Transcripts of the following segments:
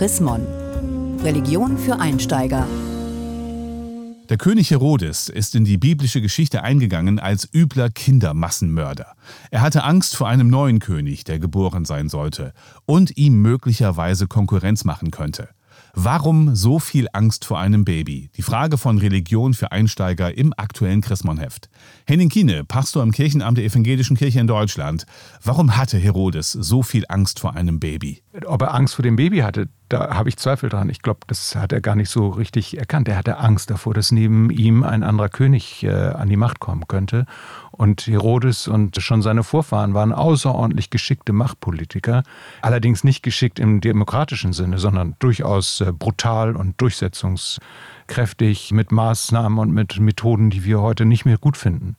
Chrismon. Religion für Einsteiger. Der König Herodes ist in die biblische Geschichte eingegangen als übler Kindermassenmörder. Er hatte Angst vor einem neuen König, der geboren sein sollte und ihm möglicherweise Konkurrenz machen könnte. Warum so viel Angst vor einem Baby? Die Frage von Religion für Einsteiger im aktuellen Chrismonheft. Henning Kiene, Pastor im Kirchenamt der Evangelischen Kirche in Deutschland. Warum hatte Herodes so viel Angst vor einem Baby? Ob er Angst vor dem Baby hatte, da habe ich Zweifel dran. Ich glaube, das hat er gar nicht so richtig erkannt. Er hatte Angst davor, dass neben ihm ein anderer König äh, an die Macht kommen könnte. Und Herodes und schon seine Vorfahren waren außerordentlich geschickte Machtpolitiker, allerdings nicht geschickt im demokratischen Sinne, sondern durchaus äh, brutal und durchsetzungskräftig mit Maßnahmen und mit Methoden, die wir heute nicht mehr gut finden.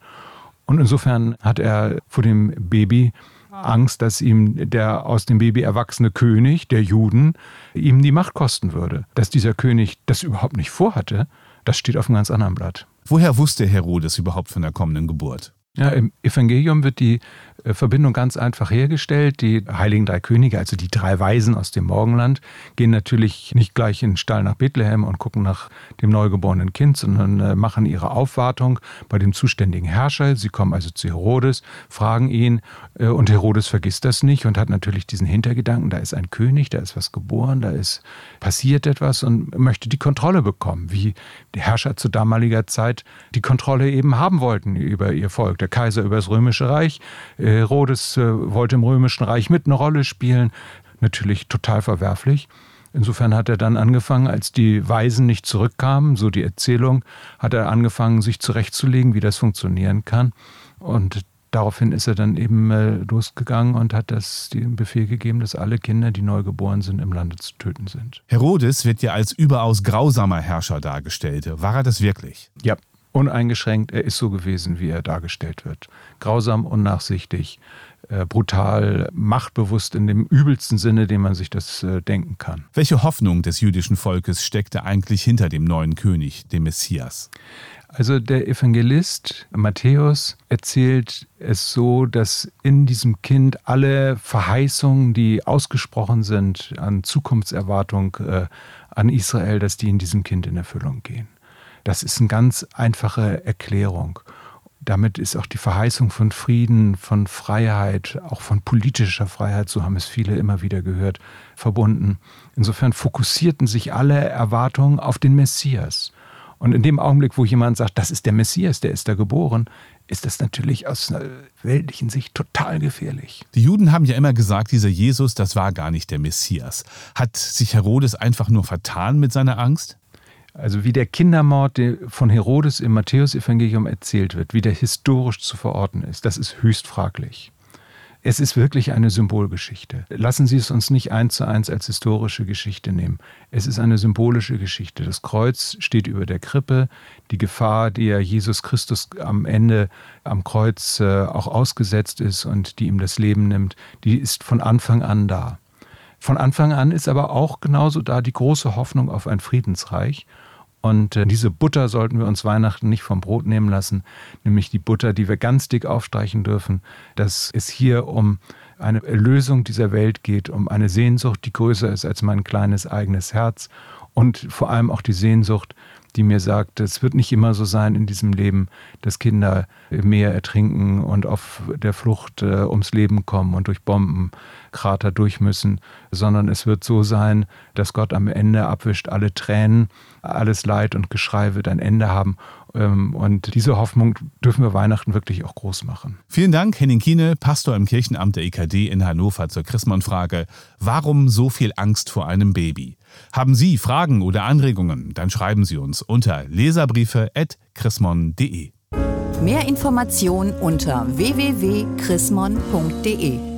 Und insofern hat er vor dem Baby Angst, dass ihm der aus dem Baby erwachsene König der Juden ihm die Macht kosten würde. Dass dieser König das überhaupt nicht vorhatte, das steht auf einem ganz anderen Blatt. Woher wusste Herodes überhaupt von der kommenden Geburt? Ja, Im Evangelium wird die äh, Verbindung ganz einfach hergestellt. Die heiligen drei Könige, also die drei Weisen aus dem Morgenland, gehen natürlich nicht gleich in den Stall nach Bethlehem und gucken nach dem neugeborenen Kind, sondern äh, machen ihre Aufwartung bei dem zuständigen Herrscher. Sie kommen also zu Herodes, fragen ihn äh, und Herodes vergisst das nicht und hat natürlich diesen Hintergedanken, da ist ein König, da ist was geboren, da ist passiert etwas und möchte die Kontrolle bekommen, wie die Herrscher zu damaliger Zeit die Kontrolle eben haben wollten über ihr Volk. Der Kaiser über das römische Reich, Herodes äh, wollte im Römischen Reich mit eine Rolle spielen. Natürlich total verwerflich. Insofern hat er dann angefangen, als die Weisen nicht zurückkamen, so die Erzählung, hat er angefangen, sich zurechtzulegen, wie das funktionieren kann. Und daraufhin ist er dann eben äh, losgegangen und hat das den Befehl gegeben, dass alle Kinder, die neu geboren sind, im Lande zu töten sind. Herodes wird ja als überaus grausamer Herrscher dargestellt. War er das wirklich? Ja, uneingeschränkt, er ist so gewesen, wie er dargestellt wird. Grausam, unnachsichtig, äh, brutal, machtbewusst in dem übelsten Sinne, den man sich das äh, denken kann. Welche Hoffnung des jüdischen Volkes steckte eigentlich hinter dem neuen König, dem Messias? Also der Evangelist Matthäus erzählt es so, dass in diesem Kind alle Verheißungen, die ausgesprochen sind an Zukunftserwartung äh, an Israel, dass die in diesem Kind in Erfüllung gehen. Das ist eine ganz einfache Erklärung. Damit ist auch die Verheißung von Frieden, von Freiheit, auch von politischer Freiheit, so haben es viele immer wieder gehört, verbunden. Insofern fokussierten sich alle Erwartungen auf den Messias. Und in dem Augenblick, wo jemand sagt, das ist der Messias, der ist da geboren, ist das natürlich aus einer weltlichen Sicht total gefährlich. Die Juden haben ja immer gesagt, dieser Jesus, das war gar nicht der Messias. Hat sich Herodes einfach nur vertan mit seiner Angst? Also wie der Kindermord von Herodes im Matthäusevangelium erzählt wird, wie der historisch zu verorten ist, das ist höchst fraglich. Es ist wirklich eine Symbolgeschichte. Lassen Sie es uns nicht eins zu eins als historische Geschichte nehmen. Es ist eine symbolische Geschichte. Das Kreuz steht über der Krippe. Die Gefahr, die ja Jesus Christus am Ende am Kreuz äh, auch ausgesetzt ist und die ihm das Leben nimmt, die ist von Anfang an da. Von Anfang an ist aber auch genauso da die große Hoffnung auf ein Friedensreich. Und äh, diese Butter sollten wir uns Weihnachten nicht vom Brot nehmen lassen, nämlich die Butter, die wir ganz dick aufstreichen dürfen, dass es hier um eine Erlösung dieser Welt geht, um eine Sehnsucht, die größer ist als mein kleines eigenes Herz und vor allem auch die Sehnsucht, die mir sagt, es wird nicht immer so sein in diesem Leben, dass Kinder im Meer ertrinken und auf der Flucht äh, ums Leben kommen und durch Bombenkrater durch müssen, sondern es wird so sein, dass Gott am Ende abwischt alle Tränen, alles Leid und Geschrei wird ein Ende haben. Ähm, und diese Hoffnung dürfen wir Weihnachten wirklich auch groß machen. Vielen Dank, Henning Kiene, Pastor im Kirchenamt der EKD in Hannover zur Christmann-Frage. Warum so viel Angst vor einem Baby? Haben Sie Fragen oder Anregungen? Dann schreiben Sie uns unter leserbriefe.chrismon.de. Mehr Informationen unter www.chrismon.de